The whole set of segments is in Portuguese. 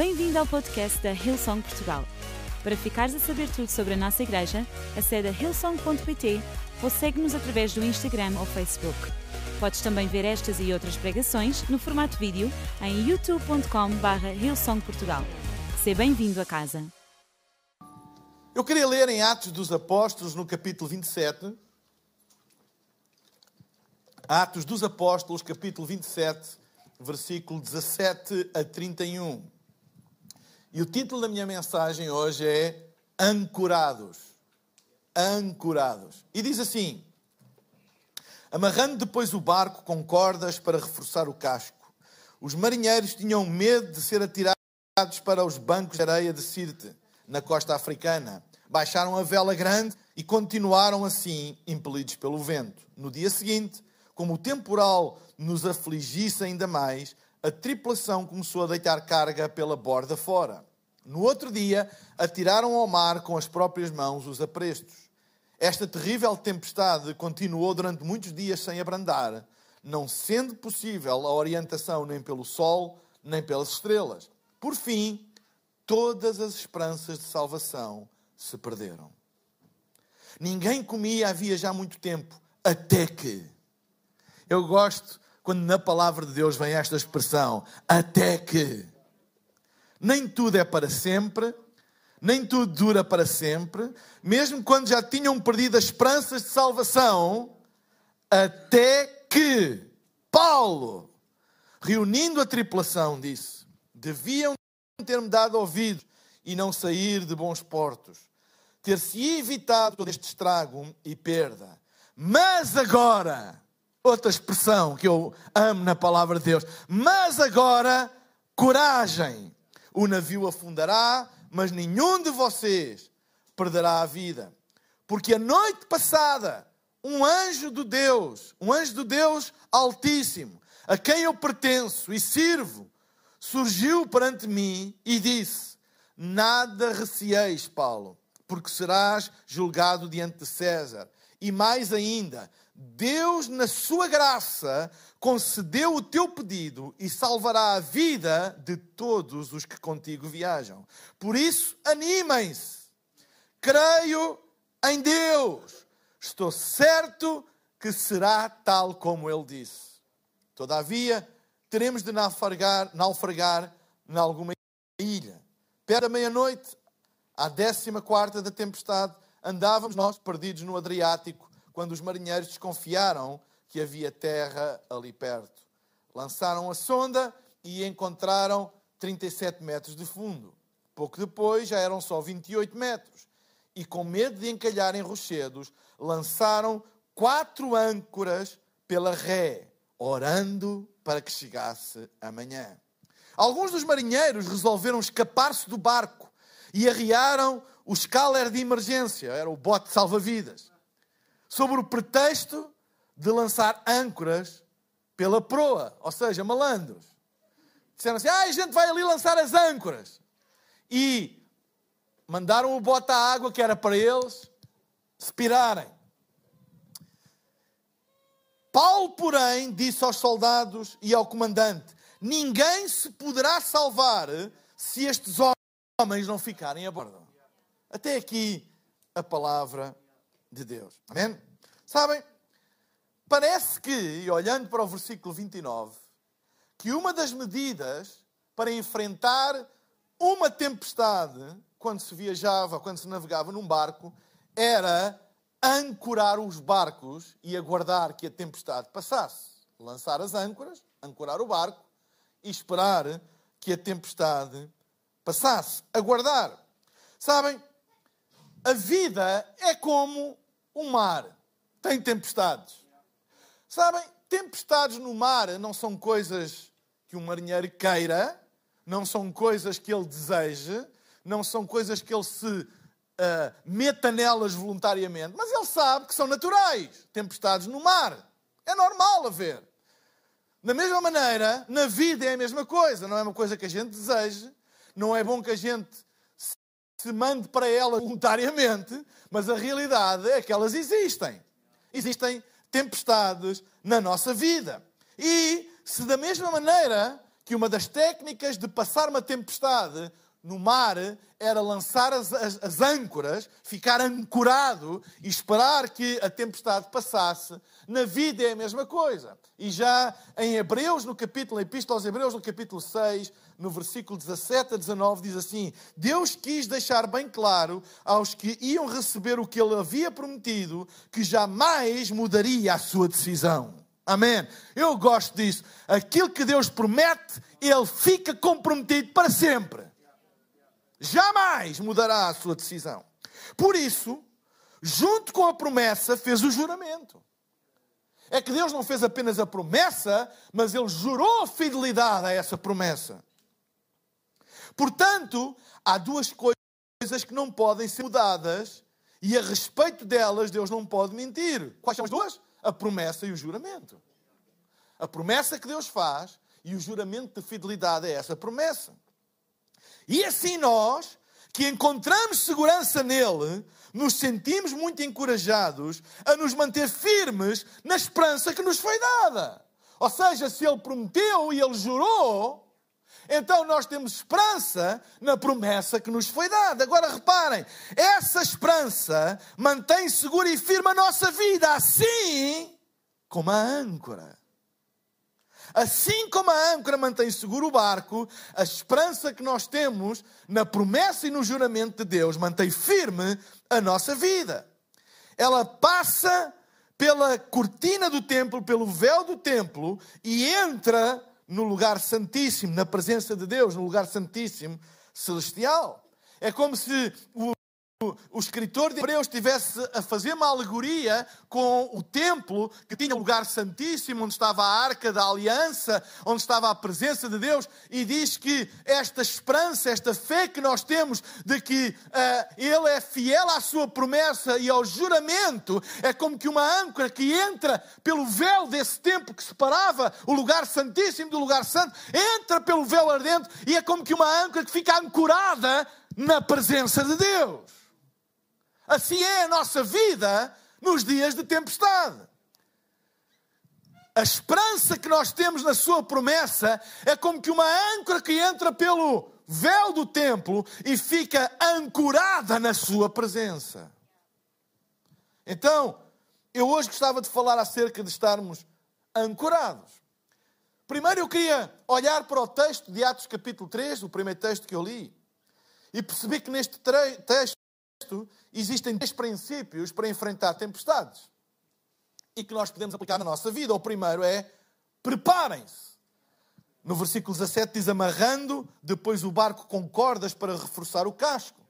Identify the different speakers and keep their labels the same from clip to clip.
Speaker 1: Bem-vindo ao podcast da Hillsong Portugal. Para ficares a saber tudo sobre a nossa igreja, acede a hillsong.pt ou segue-nos através do Instagram ou Facebook. Podes também ver estas e outras pregações no formato vídeo em youtube.com.br hillsongportugal. Seja bem-vindo a casa.
Speaker 2: Eu queria ler em Atos dos Apóstolos, no capítulo 27. Atos dos Apóstolos, capítulo 27, versículo 17 a 31. E o título da minha mensagem hoje é Ancorados. Ancorados. E diz assim: Amarrando depois o barco com cordas para reforçar o casco, os marinheiros tinham medo de ser atirados para os bancos de areia de Sirte, na costa africana. Baixaram a vela grande e continuaram assim, impelidos pelo vento. No dia seguinte, como o temporal nos afligisse ainda mais, a tripulação começou a deitar carga pela borda fora. No outro dia, atiraram ao mar com as próprias mãos os aprestos. Esta terrível tempestade continuou durante muitos dias sem abrandar, não sendo possível a orientação nem pelo sol, nem pelas estrelas. Por fim, todas as esperanças de salvação se perderam. Ninguém comia havia já muito tempo, até que. Eu gosto quando na palavra de Deus vem esta expressão, até que. Nem tudo é para sempre, nem tudo dura para sempre, mesmo quando já tinham perdido as esperanças de salvação, até que Paulo, reunindo a tripulação, disse: deviam ter-me dado ouvido e não sair de bons portos, ter-se evitado todo este estrago e perda. Mas agora, outra expressão que eu amo na palavra de Deus, mas agora, coragem o navio afundará, mas nenhum de vocês perderá a vida. Porque a noite passada, um anjo do Deus, um anjo do Deus Altíssimo, a quem eu pertenço e sirvo, surgiu perante mim e disse: Nada receeis, Paulo, porque serás julgado diante de César. E mais ainda, Deus, na sua graça, concedeu o teu pedido e salvará a vida de todos os que contigo viajam. Por isso, animem-se. Creio em Deus. Estou certo que será tal como ele disse. Todavia, teremos de naufragar, naufragar em alguma ilha. Perto da meia-noite, à décima quarta da tempestade, andávamos nós perdidos no Adriático, quando os marinheiros desconfiaram que havia terra ali perto. Lançaram a sonda e encontraram 37 metros de fundo. Pouco depois já eram só 28 metros. E com medo de encalhar em rochedos, lançaram quatro âncoras pela ré, orando para que chegasse amanhã. Alguns dos marinheiros resolveram escapar-se do barco e arriaram o escaler de emergência, era o bote salva-vidas, sob o pretexto de lançar âncoras pela proa, ou seja, malandros. Disseram assim: ah, a gente vai ali lançar as âncoras. E mandaram o bote à água que era para eles se pirarem. Paulo, porém, disse aos soldados e ao comandante: Ninguém se poderá salvar se estes homens não ficarem a bordo. Até aqui a palavra de Deus. Amém? Sabem, Parece que, olhando para o versículo 29, que uma das medidas para enfrentar uma tempestade, quando se viajava, quando se navegava num barco, era ancorar os barcos e aguardar que a tempestade passasse. Lançar as âncoras, ancorar o barco e esperar que a tempestade passasse. Aguardar. Sabem, a vida é como o mar. Tem tempestades. Sabem, tempestades no mar não são coisas que um marinheiro queira, não são coisas que ele deseje, não são coisas que ele se uh, meta nelas voluntariamente, mas ele sabe que são naturais. Tempestades no mar. É normal haver. Da mesma maneira, na vida é a mesma coisa. Não é uma coisa que a gente deseje, não é bom que a gente se mande para elas voluntariamente, mas a realidade é que elas existem. Existem tempestades na nossa vida. E se da mesma maneira que uma das técnicas de passar uma tempestade no mar era lançar as, as, as, âncoras, ficar ancorado e esperar que a tempestade passasse. Na vida é a mesma coisa. E já em Hebreus, no capítulo, em Epístola aos Hebreus, no capítulo 6, no versículo 17 a 19, diz assim: Deus quis deixar bem claro aos que iam receber o que ele havia prometido, que jamais mudaria a sua decisão. Amém. Eu gosto disso. Aquilo que Deus promete, ele fica comprometido para sempre jamais mudará a sua decisão. Por isso, junto com a promessa, fez o juramento. É que Deus não fez apenas a promessa, mas Ele jurou fidelidade a essa promessa. Portanto, há duas coisas que não podem ser mudadas e a respeito delas Deus não pode mentir. Quais são as duas? A promessa e o juramento. A promessa que Deus faz e o juramento de fidelidade a essa promessa. E assim nós, que encontramos segurança nele, nos sentimos muito encorajados a nos manter firmes na esperança que nos foi dada. Ou seja, se ele prometeu e ele jurou, então nós temos esperança na promessa que nos foi dada. Agora reparem, essa esperança mantém segura e firme a nossa vida, assim como a âncora. Assim como a âncora mantém seguro o barco, a esperança que nós temos na promessa e no juramento de Deus mantém firme a nossa vida. Ela passa pela cortina do templo, pelo véu do templo e entra no lugar santíssimo, na presença de Deus, no lugar santíssimo celestial. É como se o o escritor de Hebreus estivesse a fazer uma alegoria com o templo, que tinha um lugar santíssimo, onde estava a arca da aliança, onde estava a presença de Deus, e diz que esta esperança, esta fé que nós temos de que uh, Ele é fiel à sua promessa e ao juramento, é como que uma âncora que entra pelo véu desse templo que separava o lugar santíssimo do lugar santo, entra pelo véu ardente e é como que uma âncora que fica ancorada na presença de Deus. Assim é a nossa vida nos dias de tempestade. A esperança que nós temos na Sua promessa é como que uma âncora que entra pelo véu do templo e fica ancorada na Sua presença. Então, eu hoje gostava de falar acerca de estarmos ancorados. Primeiro eu queria olhar para o texto de Atos capítulo 3, o primeiro texto que eu li, e perceber que neste texto existem três princípios para enfrentar tempestades e que nós podemos aplicar na nossa vida. O primeiro é preparem-se. No versículo 17 diz amarrando depois o barco com cordas para reforçar o casco.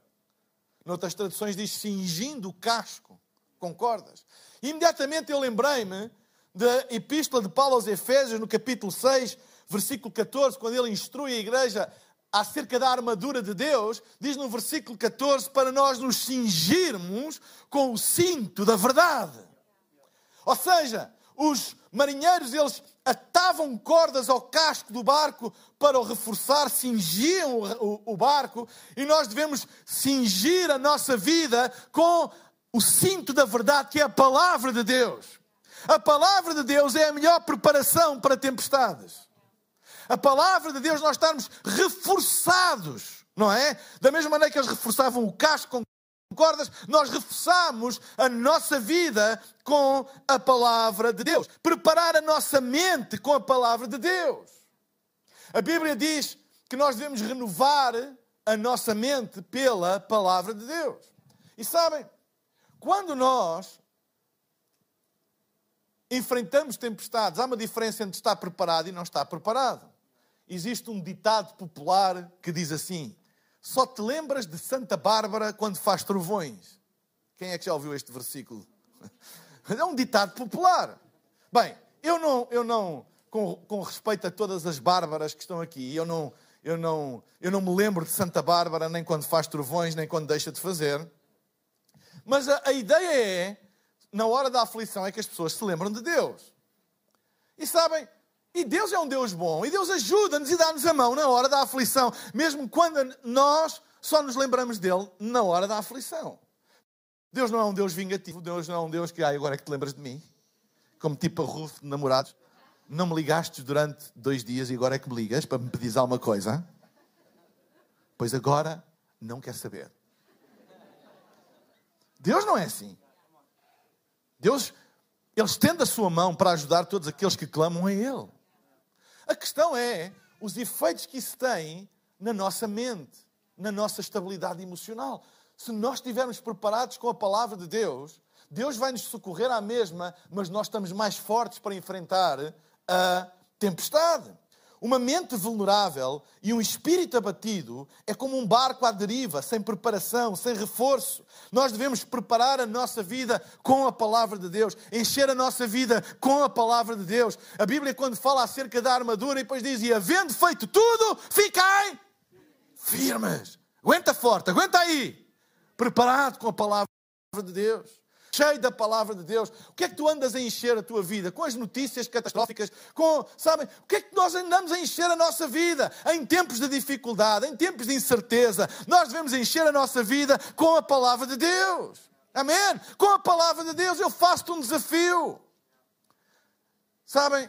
Speaker 2: Noutras traduções diz cingindo o casco com cordas. E imediatamente eu lembrei-me da epístola de Paulo aos Efésios, no capítulo 6, versículo 14, quando ele instrui a igreja acerca da armadura de Deus, diz no versículo 14 para nós nos cingirmos com o cinto da verdade. Ou seja, os marinheiros eles atavam cordas ao casco do barco para o reforçar, cingiam o, o, o barco e nós devemos cingir a nossa vida com o cinto da verdade que é a palavra de Deus. A palavra de Deus é a melhor preparação para tempestades a palavra de Deus, nós estarmos reforçados, não é? Da mesma maneira que eles reforçavam o casco com cordas, nós reforçamos a nossa vida com a palavra de Deus. Preparar a nossa mente com a palavra de Deus. A Bíblia diz que nós devemos renovar a nossa mente pela palavra de Deus. E sabem, quando nós enfrentamos tempestades, há uma diferença entre estar preparado e não estar preparado existe um ditado popular que diz assim: só te lembras de Santa Bárbara quando faz trovões. Quem é que já ouviu este versículo? É um ditado popular. Bem, eu não, eu não com, com respeito a todas as bárbaras que estão aqui, eu não, eu, não, eu não me lembro de Santa Bárbara nem quando faz trovões, nem quando deixa de fazer. Mas a, a ideia é, na hora da aflição, é que as pessoas se lembram de Deus. E sabem, e Deus é um Deus bom, e Deus ajuda-nos e dá-nos a mão na hora da aflição, mesmo quando nós só nos lembramos dele na hora da aflição. Deus não é um Deus vingativo, Deus não é um Deus que, ah, agora é que te lembras de mim, como tipo a Ruth de namorados. não me ligaste durante dois dias e agora é que me ligas para me pedires alguma coisa? Pois agora não quer saber. Deus não é assim. Deus, Ele estende a sua mão para ajudar todos aqueles que clamam a Ele. A questão é os efeitos que isso tem na nossa mente, na nossa estabilidade emocional. Se nós estivermos preparados com a palavra de Deus, Deus vai nos socorrer à mesma, mas nós estamos mais fortes para enfrentar a tempestade. Uma mente vulnerável e um espírito abatido é como um barco à deriva, sem preparação, sem reforço. Nós devemos preparar a nossa vida com a palavra de Deus, encher a nossa vida com a palavra de Deus. A Bíblia, quando fala acerca da armadura, e depois diz: E havendo feito tudo, ficai firmes. Aguenta forte, aguenta aí. Preparado com a palavra de Deus cheio da palavra de Deus. O que é que tu andas a encher a tua vida? Com as notícias catastróficas, com, sabem? O que é que nós andamos a encher a nossa vida? Em tempos de dificuldade, em tempos de incerteza, nós devemos encher a nossa vida com a palavra de Deus. Amém? Com a palavra de Deus, eu faço-te um desafio. Sabem,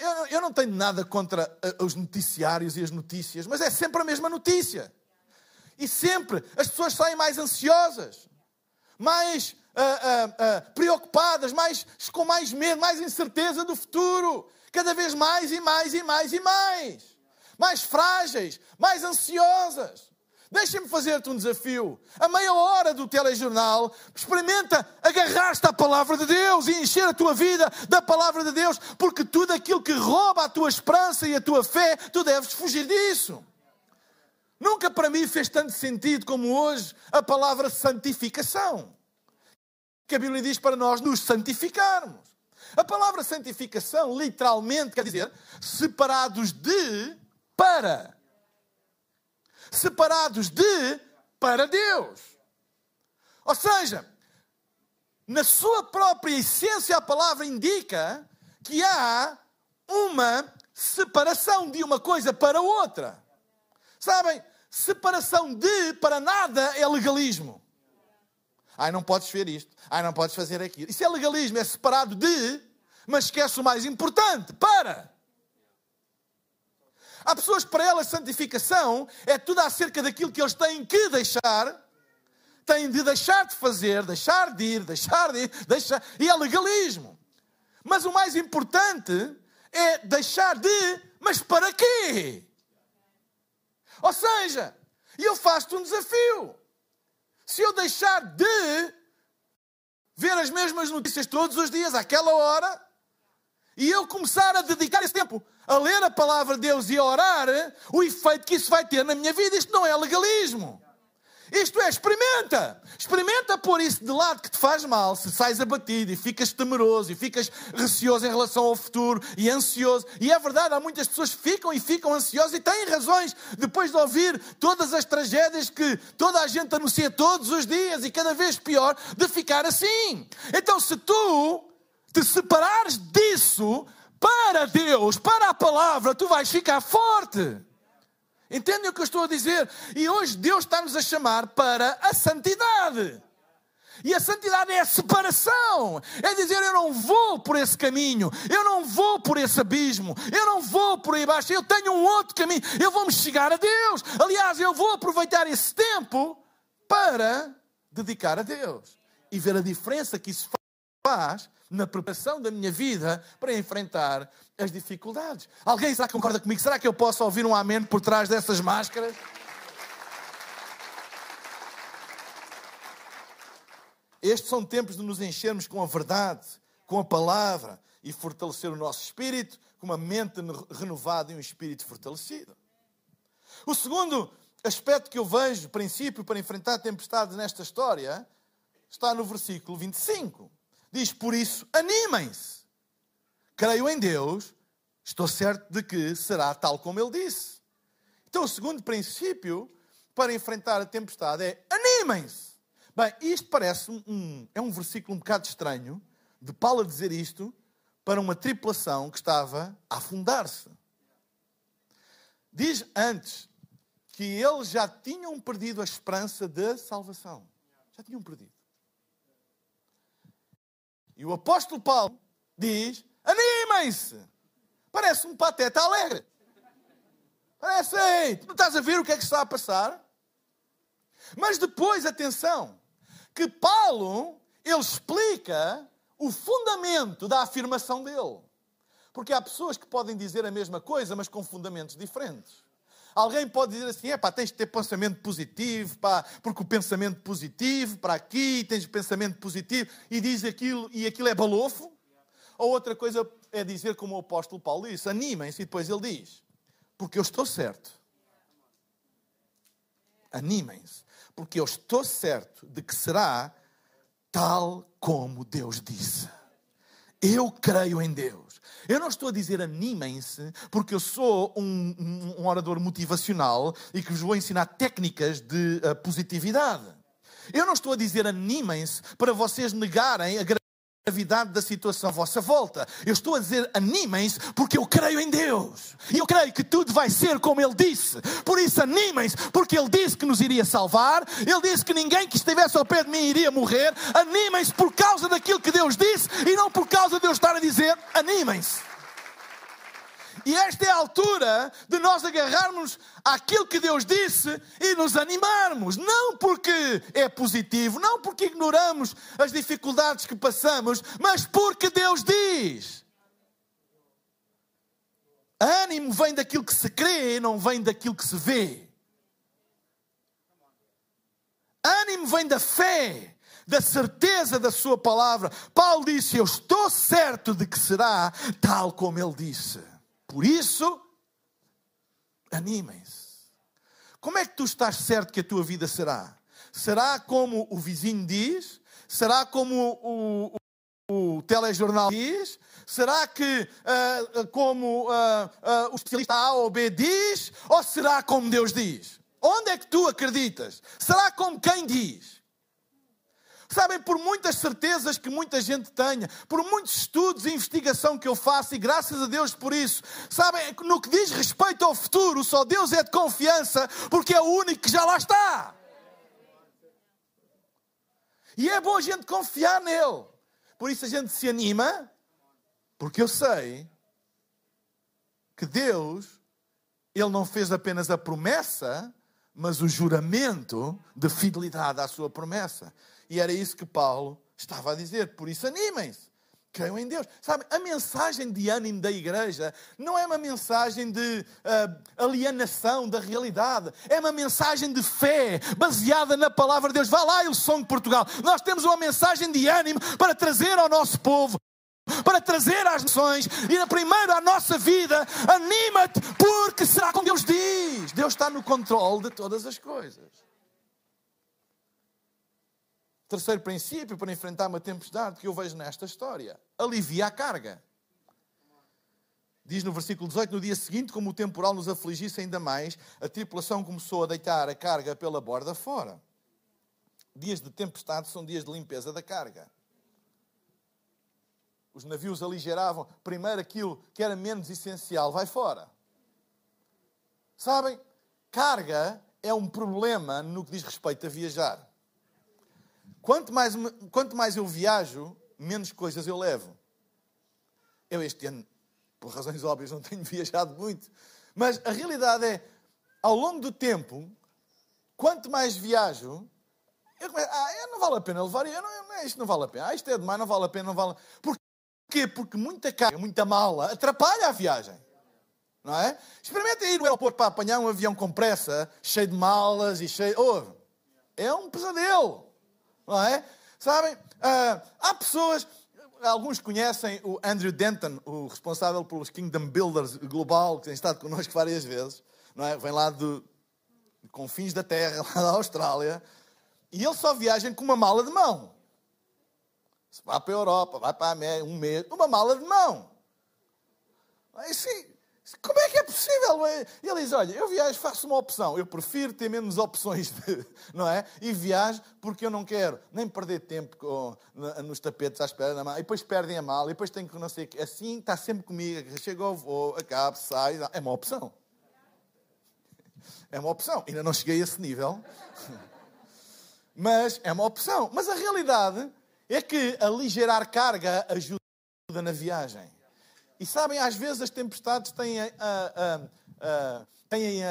Speaker 2: eu, eu não tenho nada contra eh, os noticiários e as notícias, mas é sempre a mesma notícia. E sempre as pessoas saem mais ansiosas, mais uh, uh, preocupadas, mais, com mais medo, mais incerteza do futuro. Cada vez mais e mais e mais e mais. Mais frágeis, mais ansiosas. Deixa-me fazer-te um desafio. A meia hora do telejornal, experimenta agarrar-te à palavra de Deus e encher a tua vida da palavra de Deus, porque tudo aquilo que rouba a tua esperança e a tua fé, tu deves fugir disso. Nunca para mim fez tanto sentido como hoje a palavra santificação que a Bíblia diz para nós nos santificarmos. A palavra santificação literalmente quer dizer separados de para. Separados de para Deus. Ou seja, na sua própria essência, a palavra indica que há uma separação de uma coisa para outra. Sabem, separação de para nada é legalismo. Ai, não podes ver isto. Ai, não podes fazer aquilo. Isso é legalismo, é separado de, mas esquece o mais importante. Para! Há pessoas para elas santificação é tudo acerca daquilo que eles têm que deixar, têm de deixar de fazer, deixar de ir, deixar de ir, deixar. E é legalismo. Mas o mais importante é deixar de, mas para quê? Ou seja, eu faço-te um desafio. Se eu deixar de ver as mesmas notícias todos os dias, àquela hora, e eu começar a dedicar esse tempo a ler a palavra de Deus e a orar, o efeito que isso vai ter na minha vida, isto não é legalismo. Isto é, experimenta. Experimenta pôr isso de lado que te faz mal. Se sais abatido e ficas temeroso e ficas receoso em relação ao futuro e ansioso. E é verdade, há muitas pessoas que ficam e ficam ansiosas e têm razões depois de ouvir todas as tragédias que toda a gente anuncia todos os dias e cada vez pior, de ficar assim. Então, se tu te separares disso para Deus, para a palavra, tu vais ficar forte. Entendem o que eu estou a dizer? E hoje Deus está-nos a chamar para a santidade. E a santidade é a separação. É dizer, eu não vou por esse caminho, eu não vou por esse abismo, eu não vou por aí baixo, eu tenho um outro caminho, eu vou me chegar a Deus. Aliás, eu vou aproveitar esse tempo para dedicar a Deus e ver a diferença que isso faz na preparação da minha vida para enfrentar as dificuldades. Alguém será que concorda comigo? Será que eu posso ouvir um amém por trás dessas máscaras? Estes são tempos de nos enchermos com a verdade, com a palavra e fortalecer o nosso espírito com uma mente renovada e um espírito fortalecido. O segundo aspecto que eu vejo, princípio para enfrentar tempestades nesta história, está no versículo 25. Diz: Por isso, animem-se. Creio em Deus, estou certo de que será tal como Ele disse. Então, o segundo princípio para enfrentar a tempestade é: animem-se. Bem, isto parece um, é um versículo um bocado estranho de Paulo dizer isto para uma tripulação que estava a afundar-se. Diz antes que eles já tinham perdido a esperança da salvação. Já tinham perdido. E o apóstolo Paulo diz: animem-se. Parece um pateta alegre. Parece, ei, tu não estás a ver o que é que está a passar? Mas depois, atenção, que Paulo, ele explica o fundamento da afirmação dele. Porque há pessoas que podem dizer a mesma coisa, mas com fundamentos diferentes. Alguém pode dizer assim: é pá, tens de ter pensamento positivo, pá, porque o pensamento positivo, para aqui, tens pensamento positivo, e diz aquilo, e aquilo é balofo. Ou outra coisa é dizer, como o apóstolo Paulo disse: animem-se, e depois ele diz: porque eu estou certo. Animem-se, porque eu estou certo de que será tal como Deus disse. Eu creio em Deus. Eu não estou a dizer animem-se, porque eu sou um, um, orador motivacional e que vos vou ensinar técnicas de uh, positividade. Eu não estou a dizer animem-se para vocês negarem a gravidade da situação à vossa volta. Eu estou a dizer animem-se porque eu creio em Deus. E eu creio que tudo vai ser como Ele disse. Por isso animem-se porque Ele disse que nos iria salvar. Ele disse que ninguém que estivesse ao pé de mim iria morrer. Animem-se por causa daquilo que Deus disse e não por causa de eu estar a dizer animem-se. E esta é a altura de nós agarrarmos àquilo que Deus disse e nos animarmos. Não porque é positivo, não porque ignoramos as dificuldades que passamos, mas porque Deus diz. Ânimo vem daquilo que se crê, não vem daquilo que se vê. Ânimo vem da fé, da certeza da Sua palavra. Paulo disse: Eu estou certo de que será tal como Ele disse. Por isso, animem-se. Como é que tu estás certo que a tua vida será? Será como o vizinho diz? Será como o, o, o telejornal diz? Será que uh, como uh, uh, o especialista A ou B diz? Ou será como Deus diz? Onde é que tu acreditas? Será como quem diz? Sabem, por muitas certezas que muita gente tenha, por muitos estudos e investigação que eu faço, e graças a Deus por isso, sabem, no que diz respeito ao futuro, só Deus é de confiança, porque é o único que já lá está. E é bom a gente confiar nele. Por isso a gente se anima, porque eu sei que Deus, Ele não fez apenas a promessa, mas o juramento de fidelidade à sua promessa. E era isso que Paulo estava a dizer. Por isso, animem-se. Creiam em Deus. Sabe, a mensagem de ânimo da igreja não é uma mensagem de uh, alienação da realidade. É uma mensagem de fé, baseada na palavra de Deus. Vá lá, eu sou de Portugal. Nós temos uma mensagem de ânimo para trazer ao nosso povo para trazer às nações e primeiro à nossa vida. Anima-te, porque será como Deus diz. Deus está no controle de todas as coisas. Terceiro princípio para enfrentar uma tempestade que eu vejo nesta história: alivia a carga. Diz no versículo 18: No dia seguinte, como o temporal nos afligisse ainda mais, a tripulação começou a deitar a carga pela borda fora. Dias de tempestade são dias de limpeza da carga. Os navios aligeravam primeiro aquilo que era menos essencial, vai fora. Sabem, carga é um problema no que diz respeito a viajar. Quanto mais, quanto mais eu viajo, menos coisas eu levo. Eu este ano, por razões óbvias, não tenho viajado muito. Mas a realidade é, ao longo do tempo, quanto mais viajo, eu começo, ah, não vale a pena levar, eu não, não, isto não vale a pena, ah, isto é demais, não vale a pena, não vale Porquê? Porque muita carga, muita mala atrapalha a viagem. Não é? Experimenta ir ao aeroporto para apanhar um avião com pressa, cheio de malas e cheio. Oh, é um pesadelo não é? Sabem, uh, há pessoas, alguns conhecem o Andrew Denton, o responsável pelos Kingdom Builders Global, que tem estado connosco várias vezes, não é? Vem lá de, confins da Terra, lá da Austrália, e ele só viaja com uma mala de mão. Se vai para a Europa, vai para a América, um mês, uma mala de mão. Aí sim, como é que é possível? Ele diz: Olha, eu viajo, faço uma opção. Eu prefiro ter menos opções, de, não é? E viajo porque eu não quero nem perder tempo com, nos tapetes à espera da mala. E depois perdem a mala, e depois tenho que não sei. Assim está sempre comigo. Chega ao voo, acaba, sai. É uma opção. É uma opção. Ainda não cheguei a esse nível. Mas é uma opção. Mas a realidade é que aligerar carga ajuda na viagem. E sabem, às vezes as tempestades têm a, a, a, têm a,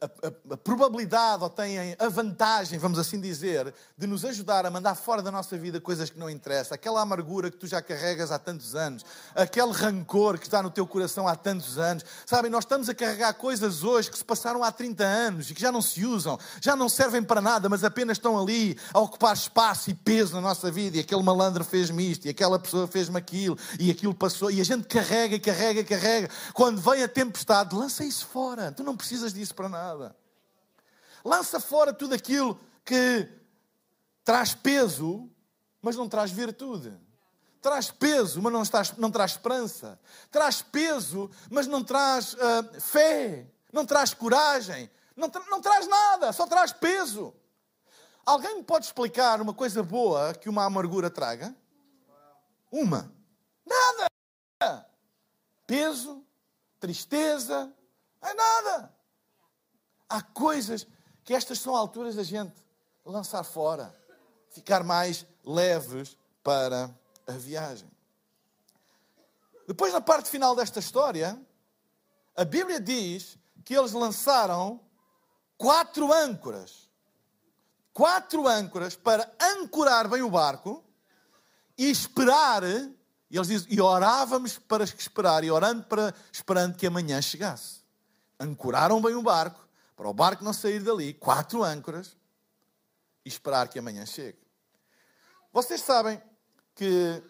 Speaker 2: a, a, probabilidade ou têm a vantagem, vamos assim dizer, de nos ajudar a mandar fora da nossa vida coisas que não interessam. Aquela amargura que tu já carregas há tantos anos, aquele rancor que está no teu coração há tantos anos. Sabem, nós estamos a carregar coisas hoje que se passaram há 30 anos e que já não se usam, já não servem para nada, mas apenas estão ali a ocupar espaço e peso na nossa vida. E aquele malandro fez-me isto, e aquela pessoa fez-me aquilo, e aquilo passou. E a gente carrega, carrega, carrega. Quando vem a tempestade, lança isso fora tu não precisas disso para nada. Lança fora tudo aquilo que traz peso, mas não traz virtude. Traz peso, mas não, traz, não traz esperança. Traz peso, mas não traz uh, fé. Não traz coragem. Não, tra não traz nada, só traz peso. Alguém me pode explicar uma coisa boa que uma amargura traga? Uma. Nada. Peso, tristeza, é nada. Há coisas que estas são alturas da gente lançar fora, ficar mais leves para a viagem. Depois, na parte final desta história, a Bíblia diz que eles lançaram quatro âncoras. Quatro âncoras para ancorar bem o barco e esperar. E eles dizem, e orávamos para esperar, e orando para, esperando que amanhã chegasse ancoraram bem o barco, para o barco não sair dali, quatro âncoras, e esperar que amanhã chegue. Vocês sabem que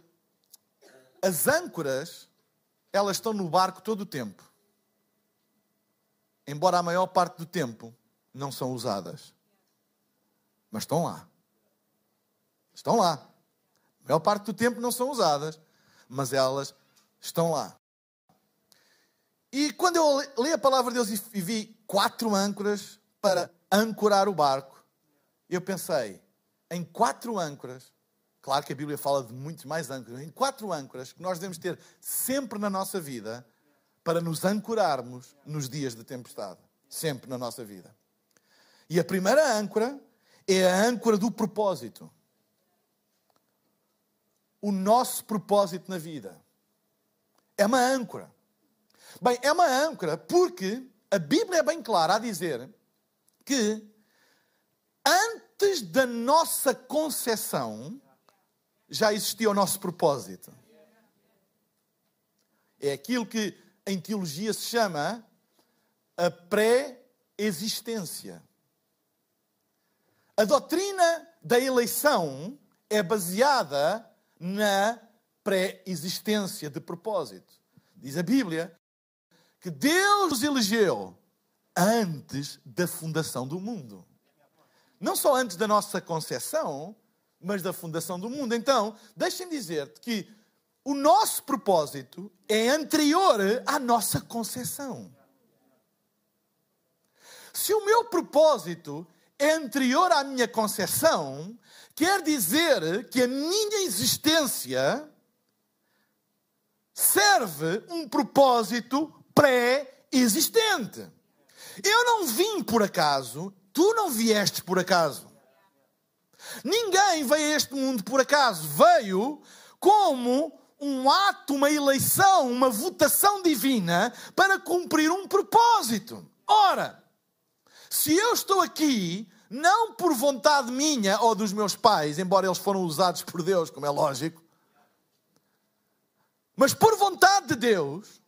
Speaker 2: as âncoras, elas estão no barco todo o tempo. Embora a maior parte do tempo não são usadas. Mas estão lá. Estão lá. A maior parte do tempo não são usadas, mas elas estão lá. E quando eu li a palavra de Deus e vi quatro âncoras para ancorar o barco, eu pensei, em quatro âncoras, claro que a Bíblia fala de muitos mais âncoras, em quatro âncoras que nós devemos ter sempre na nossa vida para nos ancorarmos nos dias de tempestade. Sempre na nossa vida. E a primeira âncora é a âncora do propósito. O nosso propósito na vida. É uma âncora. Bem, é uma âncora porque a Bíblia é bem clara a dizer que antes da nossa concepção já existia o nosso propósito. É aquilo que em teologia se chama a pré-existência. A doutrina da eleição é baseada na pré-existência de propósito. Diz a Bíblia que Deus os elegeu antes da fundação do mundo. Não só antes da nossa concepção, mas da fundação do mundo. Então, deixem dizer-te que o nosso propósito é anterior à nossa concepção. Se o meu propósito é anterior à minha concepção, quer dizer que a minha existência serve um propósito pré-existente. Eu não vim por acaso, tu não vieste por acaso. Ninguém veio a este mundo por acaso. Veio como um ato, uma eleição, uma votação divina para cumprir um propósito. Ora, se eu estou aqui, não por vontade minha ou dos meus pais, embora eles foram usados por Deus, como é lógico, mas por vontade de Deus,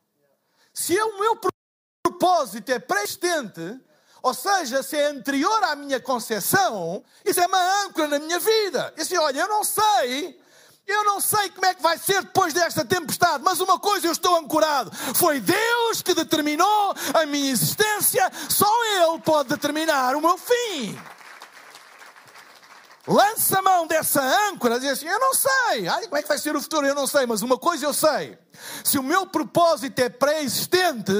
Speaker 2: se o meu propósito é pré-existente, ou seja, se é anterior à minha concepção, isso é uma âncora na minha vida. E assim, olha, eu não sei, eu não sei como é que vai ser depois desta tempestade, mas uma coisa eu estou ancorado: foi Deus que determinou a minha existência, só Ele pode determinar o meu fim. Lança a mão dessa âncora diz assim: Eu não sei. Ai, como é que vai ser o futuro? Eu não sei. Mas uma coisa eu sei: se o meu propósito é pré-existente,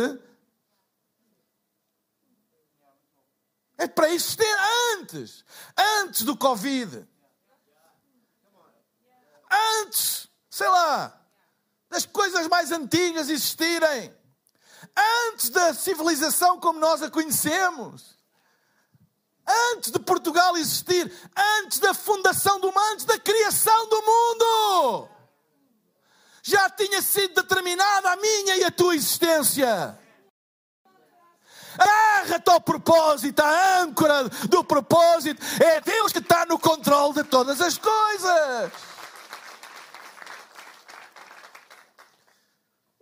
Speaker 2: é pré-existente antes. Antes do Covid. Antes, sei lá, das coisas mais antigas existirem. Antes da civilização como nós a conhecemos antes de Portugal existir, antes da fundação do mundo, antes da criação do mundo. Já tinha sido determinada a minha e a tua existência. Agarra-te ao propósito, a âncora do propósito. É Deus que está no controle de todas as coisas.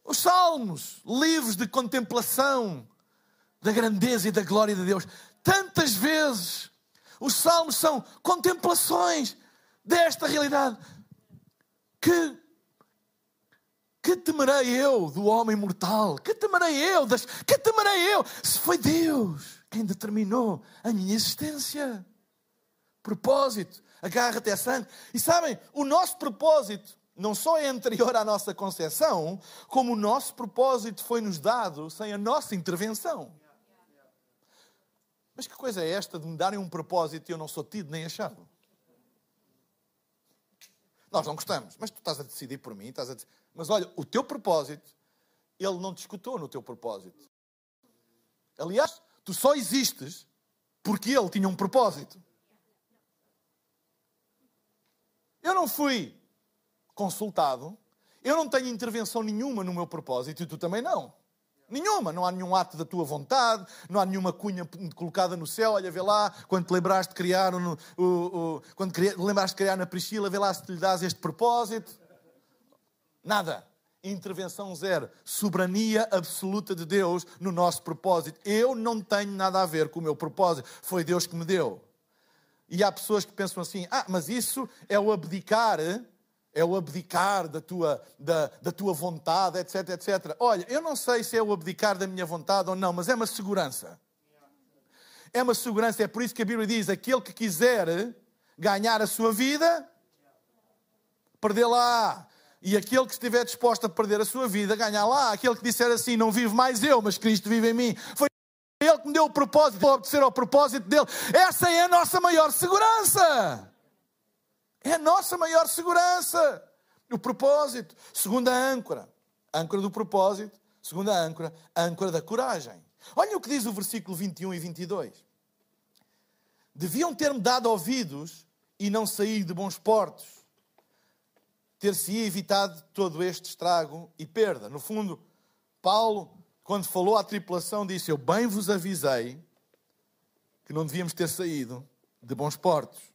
Speaker 2: Os salmos, livros de contemplação da grandeza e da glória de Deus. Tantas vezes os salmos são contemplações desta realidade. Que que temerei eu do homem mortal? Que temerei eu? Das... Que temerei eu? Se foi Deus quem determinou a minha existência. Propósito, agarra-te a sangue. E sabem, o nosso propósito não só é anterior à nossa concepção, como o nosso propósito foi-nos dado sem a nossa intervenção. Mas que coisa é esta de me darem um propósito e eu não sou tido nem achado? Nós não gostamos, mas tu estás a decidir por mim, estás a. Mas olha, o teu propósito, ele não te escutou no teu propósito. Aliás, tu só existes porque ele tinha um propósito. Eu não fui consultado, eu não tenho intervenção nenhuma no meu propósito e tu também não. Nenhuma, não há nenhum ato da tua vontade, não há nenhuma cunha colocada no céu. Olha, vê lá, quando te lembraste de criar, o, o, quando te lembraste de criar na Priscila, vê lá se te lhe dás este propósito. Nada. Intervenção zero. Soberania absoluta de Deus no nosso propósito. Eu não tenho nada a ver com o meu propósito. Foi Deus que me deu. E há pessoas que pensam assim: ah, mas isso é o abdicar é o abdicar da tua, da, da tua vontade, etc, etc. Olha, eu não sei se é o abdicar da minha vontade ou não, mas é uma segurança. É uma segurança, é por isso que a Bíblia diz: aquele que quiser ganhar a sua vida, perdê-la. E aquele que estiver disposto a perder a sua vida, ganhar lá. Aquele que disser assim: não vivo mais eu, mas Cristo vive em mim. Foi ele que me deu o propósito, vou obedecer ao propósito dele. Essa é a nossa maior segurança. É a nossa maior segurança. O propósito. Segunda âncora. Âncora do propósito. Segunda âncora. Âncora da coragem. Olha o que diz o versículo 21 e 22. Deviam ter-me dado ouvidos e não sair de bons portos. Ter-se evitado todo este estrago e perda. No fundo, Paulo, quando falou à tripulação, disse: Eu bem vos avisei que não devíamos ter saído de bons portos.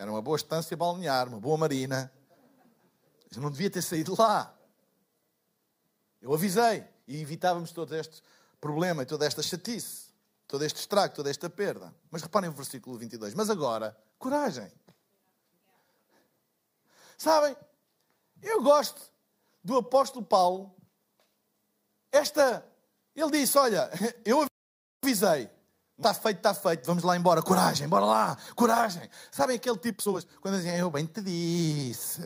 Speaker 2: Era uma boa estância balnear, uma boa marina. Eu não devia ter saído lá. Eu avisei e evitávamos todo este problema toda esta chatice, todo este estrago, toda esta perda. Mas reparem o versículo 22. Mas agora, coragem. Sabem, eu gosto do apóstolo Paulo. Esta, ele disse: Olha, eu avisei, Está feito, está feito, vamos lá embora. Coragem, bora lá, coragem. Sabem aquele tipo de pessoas, quando dizem, eu bem te disse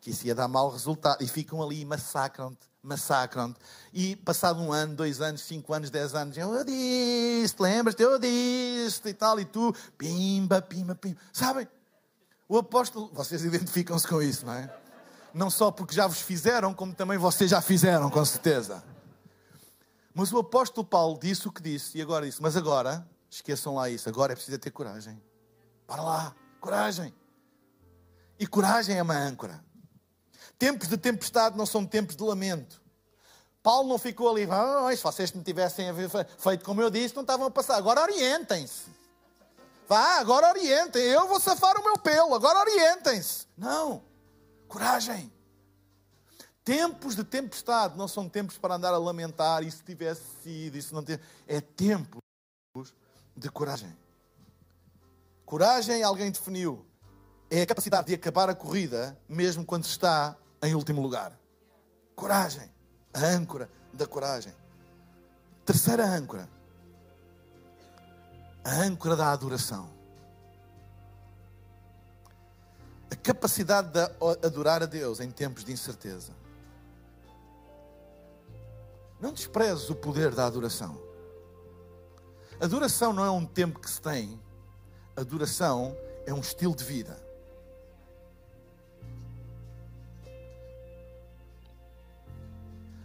Speaker 2: que isso ia dar mau resultado, e ficam ali e massacram-te, massacram-te. E passado um ano, dois anos, cinco anos, dez anos, eu disse, lembras-te, eu disse, e tal, e tu, pimba, pimba, pimba. Sabem? O apóstolo, vocês identificam-se com isso, não é? Não só porque já vos fizeram, como também vocês já fizeram, com certeza. Mas o apóstolo Paulo disse o que disse e agora disse: Mas agora, esqueçam lá isso, agora é preciso ter coragem. Para lá, coragem. E coragem é uma âncora. Tempos de tempestade não são tempos de lamento. Paulo não ficou ali, oh, se vocês me tivessem feito como eu disse, não estavam a passar. Agora orientem-se. Vá, agora orientem. Eu vou safar o meu pelo, agora orientem-se. Não. Coragem. Tempos de tempestade não são tempos para andar a lamentar, e se tivesse sido, isso não tem. É tempos de coragem. Coragem, alguém definiu, é a capacidade de acabar a corrida, mesmo quando está em último lugar. Coragem, a âncora da coragem. Terceira âncora, a âncora da adoração. A capacidade de adorar a Deus em tempos de incerteza. Não desprezes o poder da adoração. Adoração não é um tempo que se tem, adoração é um estilo de vida.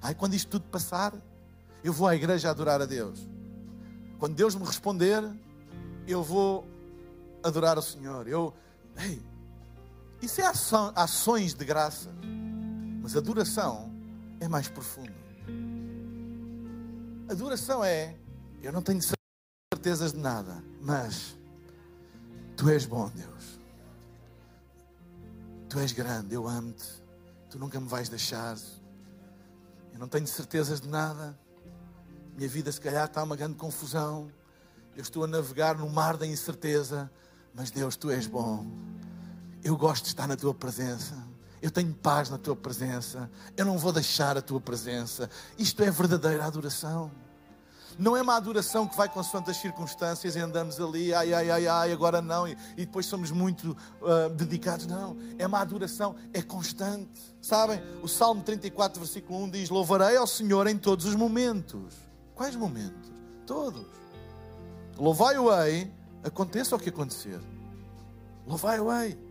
Speaker 2: Ai, quando isto tudo passar, eu vou à igreja adorar a Deus. Quando Deus me responder, eu vou adorar o Senhor. Eu, ei, isso é ações de graça. Mas adoração é mais profundo. Adoração é, eu não tenho certezas de nada, mas tu és bom, Deus. Tu és grande, eu amo-te. Tu nunca me vais deixar. Eu não tenho certezas de nada. Minha vida, se calhar, está uma grande confusão. Eu estou a navegar no mar da incerteza. Mas, Deus, tu és bom. Eu gosto de estar na tua presença. Eu tenho paz na tua presença. Eu não vou deixar a tua presença. Isto é verdadeira adoração. Não é uma adoração que vai consoante as circunstâncias e andamos ali, ai, ai, ai, ai, agora não, e, e depois somos muito uh, dedicados. Não. É uma adoração, é constante. Sabem? O Salmo 34, versículo 1 diz: Louvarei ao Senhor em todos os momentos. Quais momentos? Todos. Louvai-o-ei, aconteça o que acontecer. Louvai-o-ei.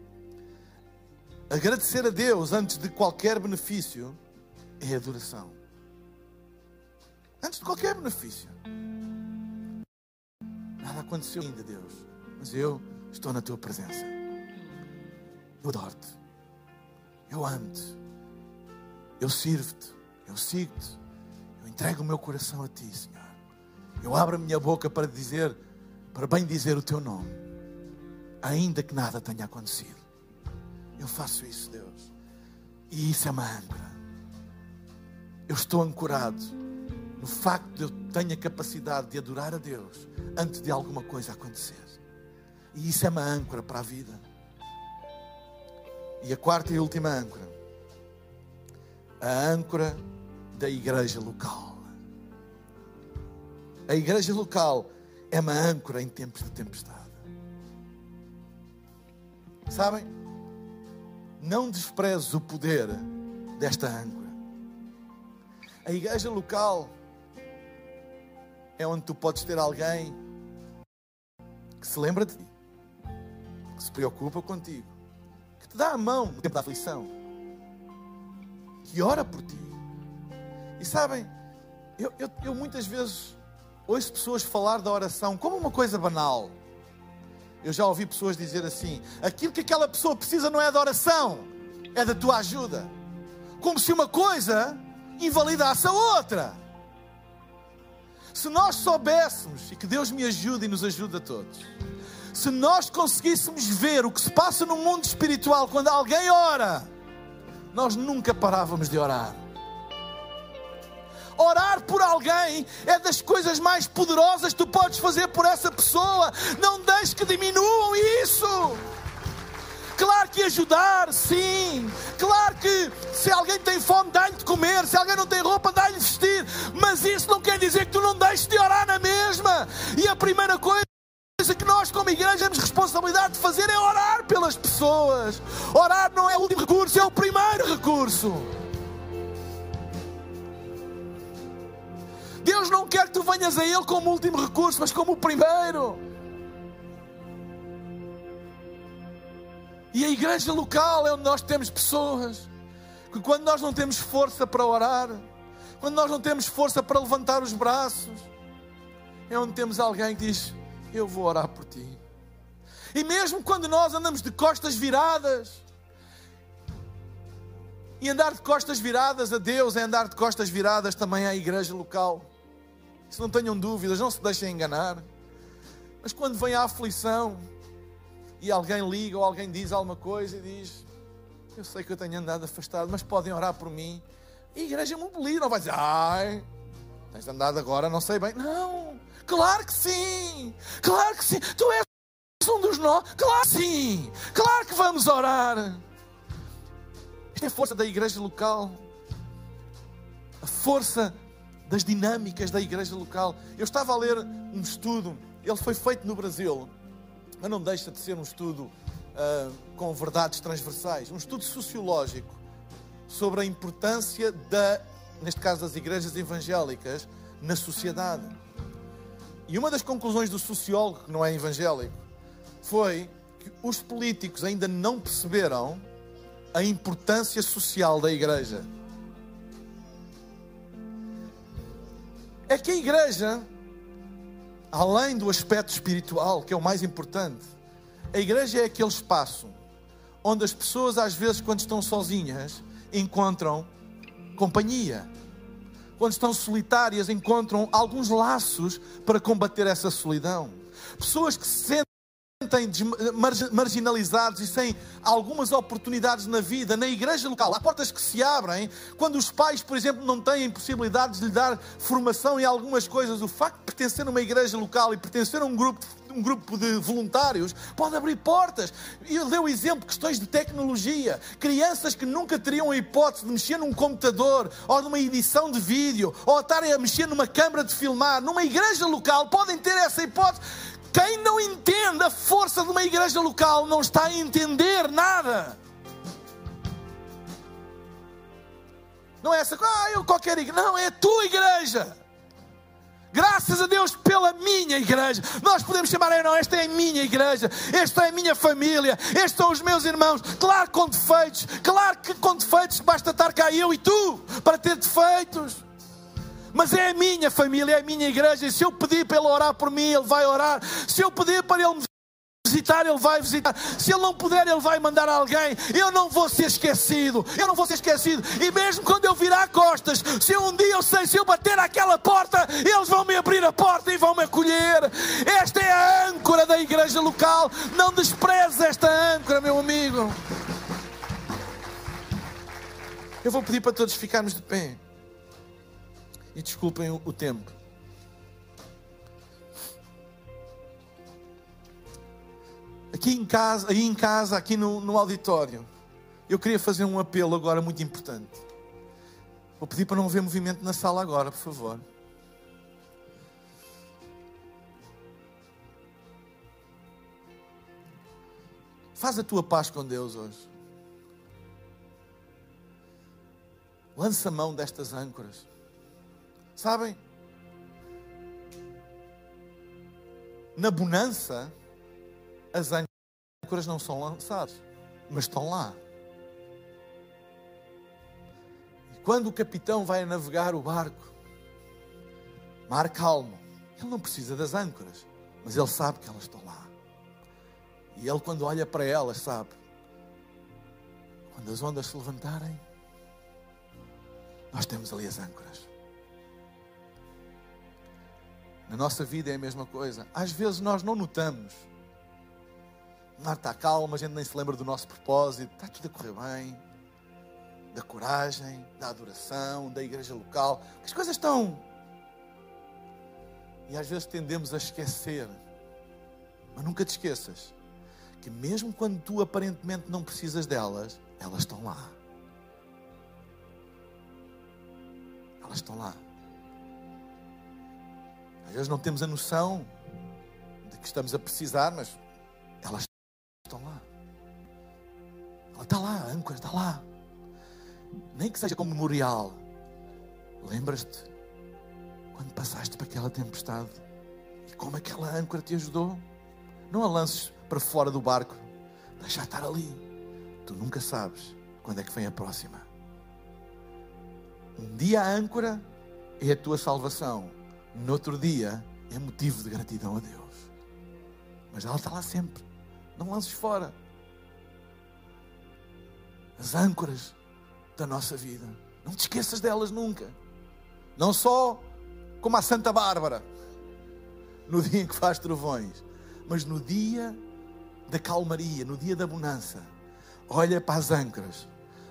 Speaker 2: Agradecer a Deus antes de qualquer benefício é adoração. Antes de qualquer benefício. Nada aconteceu ainda, Deus. Mas eu estou na tua presença. Eu adoro-te. Eu amo-te. Eu sirvo-te. Eu sigo-te. Eu entrego o meu coração a ti, Senhor. Eu abro a minha boca para dizer, para bem dizer o teu nome, ainda que nada tenha acontecido. Eu faço isso, Deus. E isso é uma âncora. Eu estou ancorado no facto de eu ter a capacidade de adorar a Deus antes de alguma coisa acontecer. E isso é uma âncora para a vida. E a quarta e última âncora, a âncora da igreja local. A igreja local é uma âncora em tempos de tempestade. Sabem? Não desprezes o poder desta âncora. A igreja local é onde tu podes ter alguém que se lembra de ti, que se preocupa contigo, que te dá a mão no tempo da aflição, que ora por ti. E sabem, eu, eu, eu muitas vezes ouço pessoas falar da oração como uma coisa banal. Eu já ouvi pessoas dizer assim: aquilo que aquela pessoa precisa não é da oração, é da tua ajuda. Como se uma coisa invalidasse a outra. Se nós soubéssemos, e que Deus me ajude e nos ajude a todos, se nós conseguíssemos ver o que se passa no mundo espiritual quando alguém ora, nós nunca parávamos de orar. Orar por alguém é das coisas mais poderosas que tu podes fazer por essa pessoa. Não deixes que diminuam isso. Claro que ajudar, sim. Claro que se alguém tem fome, dá-lhe de comer. Se alguém não tem roupa, dá-lhe de vestir. Mas isso não quer dizer que tu não deixes de orar na mesma. E a primeira coisa que nós, como igreja, temos responsabilidade de fazer é orar pelas pessoas. Orar não é o último recurso, é o primeiro recurso. Deus não quer que tu venhas a Ele como último recurso, mas como o primeiro. E a igreja local é onde nós temos pessoas que, quando nós não temos força para orar, quando nós não temos força para levantar os braços, é onde temos alguém que diz: Eu vou orar por ti. E mesmo quando nós andamos de costas viradas, e andar de costas viradas a Deus é andar de costas viradas também à igreja local. Se não tenham dúvidas, não se deixem enganar. Mas quando vem a aflição, e alguém liga ou alguém diz alguma coisa e diz: Eu sei que eu tenho andado afastado, mas podem orar por mim. E a igreja mobiliza, não vai dizer: Ai, tens andado agora, não sei bem. Não, claro que sim, claro que sim. Tu és um dos nós, claro que sim, claro que vamos orar. Isto é a força da igreja local, a força das dinâmicas da igreja local. Eu estava a ler um estudo, ele foi feito no Brasil mas não deixa de ser um estudo uh, com verdades transversais, um estudo sociológico sobre a importância da, neste caso das igrejas evangélicas, na sociedade. E uma das conclusões do sociólogo, que não é evangélico, foi que os políticos ainda não perceberam a importância social da igreja. É que a igreja além do aspecto espiritual, que é o mais importante, a igreja é aquele espaço onde as pessoas, às vezes, quando estão sozinhas, encontram companhia. Quando estão solitárias, encontram alguns laços para combater essa solidão. Pessoas que se sentem marginalizados e sem algumas oportunidades na vida, na igreja local. Há portas que se abrem quando os pais, por exemplo, não têm possibilidades de lhe dar formação em algumas coisas. O facto de pertencer a uma igreja local e pertencer a um grupo um grupo de voluntários pode abrir portas. E ele deu o exemplo questões de tecnologia. Crianças que nunca teriam a hipótese de mexer num computador ou numa edição de vídeo ou estarem a mexer numa câmara de filmar, numa igreja local, podem ter essa hipótese. Quem não entende a força de uma igreja local não está a entender nada. Não é essa, ah, eu qualquer igreja. Não, é a tua igreja. Graças a Deus pela minha igreja. Nós podemos chamar, não, esta é a minha igreja, esta é a minha família, estes são os meus irmãos. Claro com defeitos, claro que com defeitos basta estar cá eu e tu para ter defeitos mas é a minha família, é a minha igreja. E se eu pedir para ele orar por mim, ele vai orar. Se eu pedir para ele me visitar, ele vai visitar. Se ele não puder, ele vai mandar alguém. Eu não vou ser esquecido. Eu não vou ser esquecido. E mesmo quando eu virar costas, se um dia eu sei, se eu bater naquela porta, eles vão me abrir a porta e vão me acolher. Esta é a âncora da igreja local. Não despreze esta âncora, meu amigo. Eu vou pedir para todos ficarmos de pé. E desculpem o, tempo. Aqui em casa, aí em casa, aqui no, no auditório, eu queria fazer um apelo agora muito importante. Vou pedir para não haver movimento na sala agora, por favor. Faz a tua paz com Deus hoje. Lança a mão destas âncoras. Sabem? Na bonança, as âncoras não são lançadas, mas estão lá. E quando o capitão vai navegar o barco, mar calmo, ele não precisa das âncoras, mas ele sabe que elas estão lá. E ele, quando olha para elas, sabe: quando as ondas se levantarem, nós temos ali as âncoras. Na nossa vida é a mesma coisa. Às vezes nós não notamos. Mar está calmo, a gente nem se lembra do nosso propósito, está tudo a correr bem, da coragem, da adoração, da igreja local. As coisas estão. E às vezes tendemos a esquecer. Mas nunca te esqueças que mesmo quando tu aparentemente não precisas delas, elas estão lá. Elas estão lá. Às vezes não temos a noção de que estamos a precisar, mas elas estão lá. Ela está lá, a âncora está lá. Nem que seja como memorial. Lembras-te quando passaste para aquela tempestade e como aquela âncora te ajudou? Não a lances para fora do barco, deixa estar ali. Tu nunca sabes quando é que vem a próxima. Um dia a âncora é a tua salvação no outro dia é motivo de gratidão a Deus. Mas ela está lá sempre. Não lances fora. As âncoras da nossa vida. Não te esqueças delas nunca. Não só como a Santa Bárbara, no dia em que faz trovões, mas no dia da calmaria, no dia da bonança. Olha para as âncoras,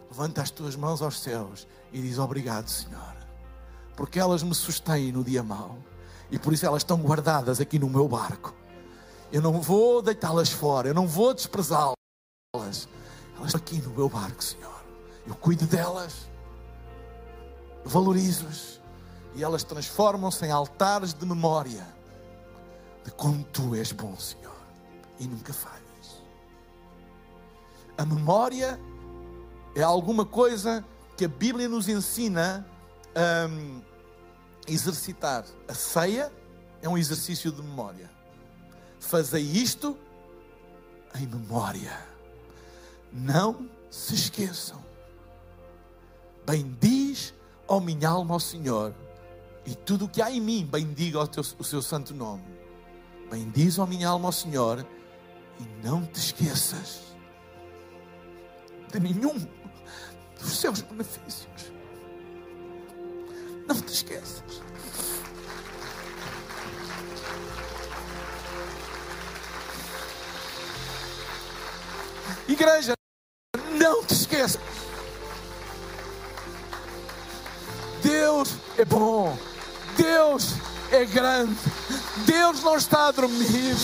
Speaker 2: levanta as tuas mãos aos céus e diz: Obrigado, Senhor porque elas me sustêm no dia mau e por isso elas estão guardadas aqui no meu barco. Eu não vou deitá-las fora, eu não vou desprezá-las. Elas estão aqui no meu barco, Senhor. Eu cuido delas, valorizo-as e elas transformam-se em altares de memória de como tu és bom, Senhor, e nunca falhas. A memória é alguma coisa que a Bíblia nos ensina um, exercitar. A ceia é um exercício de memória. Fazei isto em memória. Não se esqueçam. Bendiz, ó minha alma, ao Senhor, e tudo o que há em mim, bendiga o, teu, o seu santo nome. Bendiz, ó minha alma, ao Senhor, e não te esqueças de nenhum dos seus benefícios. Não te esqueças. Igreja, não te esqueças. Deus é bom. Deus é grande. Deus não está a dormir.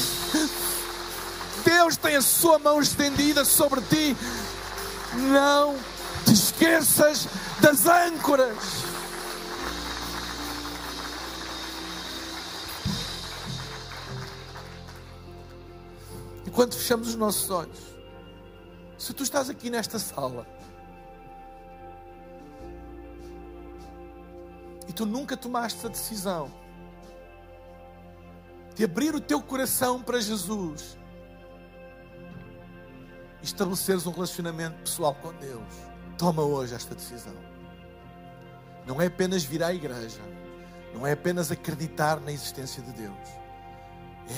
Speaker 2: Deus tem a sua mão estendida sobre ti. Não te esqueças das âncoras. Enquanto fechamos os nossos olhos, se tu estás aqui nesta sala e tu nunca tomaste a decisão de abrir o teu coração para Jesus e estabeleceres um relacionamento pessoal com Deus, toma hoje esta decisão. Não é apenas vir à igreja, não é apenas acreditar na existência de Deus,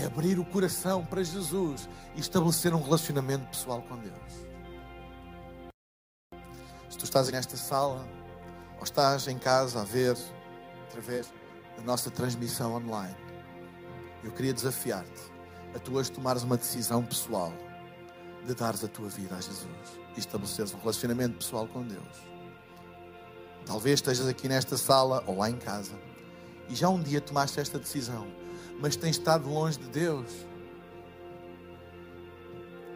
Speaker 2: é abrir o coração para Jesus e estabelecer um relacionamento pessoal com Deus. Se tu estás nesta sala ou estás em casa a ver através da nossa transmissão online, eu queria desafiar-te a tu hoje tomares uma decisão pessoal de dares a tua vida a Jesus e estabeleceres um relacionamento pessoal com Deus. Talvez estejas aqui nesta sala ou lá em casa e já um dia tomaste esta decisão, mas tens estado longe de Deus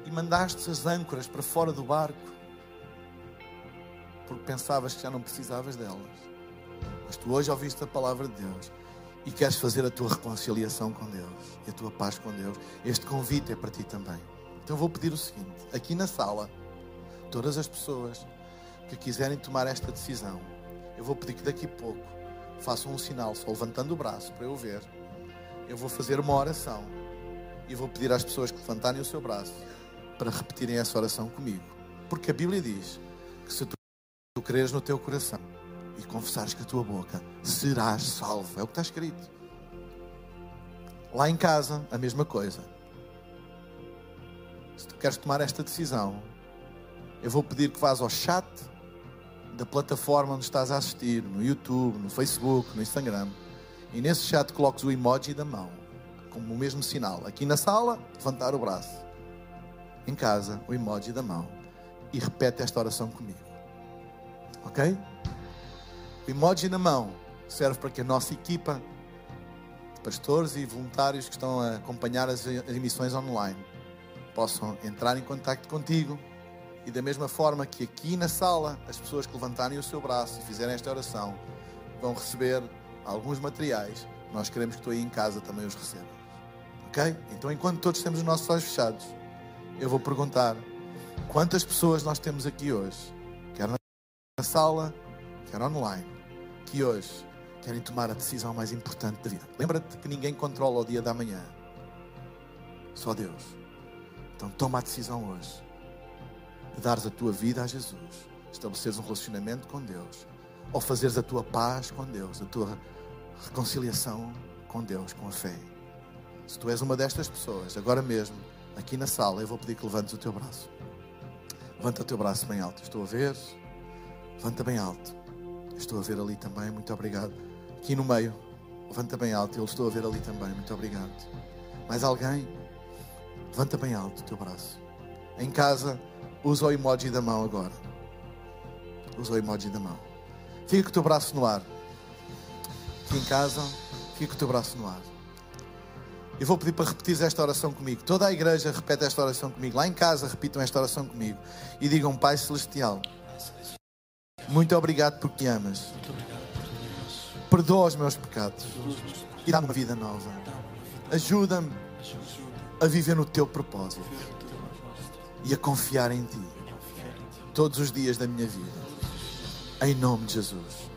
Speaker 2: e mandaste as âncoras para fora do barco porque pensavas que já não precisavas delas. Mas tu hoje ouviste a palavra de Deus e queres fazer a tua reconciliação com Deus e a tua paz com Deus. Este convite é para ti também. Então vou pedir o seguinte: aqui na sala, todas as pessoas que quiserem tomar esta decisão, eu vou pedir que daqui a pouco façam um sinal, só levantando o braço para eu ver. Eu vou fazer uma oração e vou pedir às pessoas que levantarem o seu braço para repetirem essa oração comigo. Porque a Bíblia diz que se tu, tu creres no teu coração e confessares com a tua boca, serás salvo. É o que está escrito. Lá em casa, a mesma coisa. Se tu queres tomar esta decisão, eu vou pedir que vás ao chat da plataforma onde estás a assistir, no YouTube, no Facebook, no Instagram, e nesse chat coloques o emoji da mão, como o mesmo sinal. Aqui na sala, levantar o braço. Em casa, o emoji da mão. E repete esta oração comigo. Ok? O emoji na mão serve para que a nossa equipa de pastores e voluntários que estão a acompanhar as emissões online possam entrar em contato contigo e da mesma forma que aqui na sala as pessoas que levantarem o seu braço e fizerem esta oração vão receber alguns materiais, nós queremos que tu aí em casa também os recebas. Ok? Então enquanto todos temos os nossos olhos fechados, eu vou perguntar quantas pessoas nós temos aqui hoje, quer na sala, quer online, que hoje querem tomar a decisão mais importante da vida. Lembra-te que ninguém controla o dia da manhã. Só Deus. Então toma a decisão hoje de dares a tua vida a Jesus, estabeleceres um relacionamento com Deus, ou fazeres a tua paz com Deus, a tua reconciliação com Deus, com a fé. Se tu és uma destas pessoas, agora mesmo, aqui na sala, eu vou pedir que levantes o teu braço. Levanta o teu braço bem alto. Estou a ver. Levanta bem alto. Estou a ver ali também. Muito obrigado. Aqui no meio. Levanta bem alto. Eu estou a ver ali também. Muito obrigado. Mais alguém? Levanta bem alto o teu braço. Em casa, usa o emoji da mão agora. Usa o emoji da mão. Fica com o teu braço no ar. Aqui em casa, fica com o teu braço no ar. Eu vou pedir para repetir esta oração comigo. Toda a igreja repete esta oração comigo. Lá em casa, repitam esta oração comigo. E digam: Pai Celestial, muito obrigado porque me amas. Perdoa os meus pecados e dá-me uma vida nova. Ajuda-me a viver no teu propósito e a confiar em ti todos os dias da minha vida. Em nome de Jesus.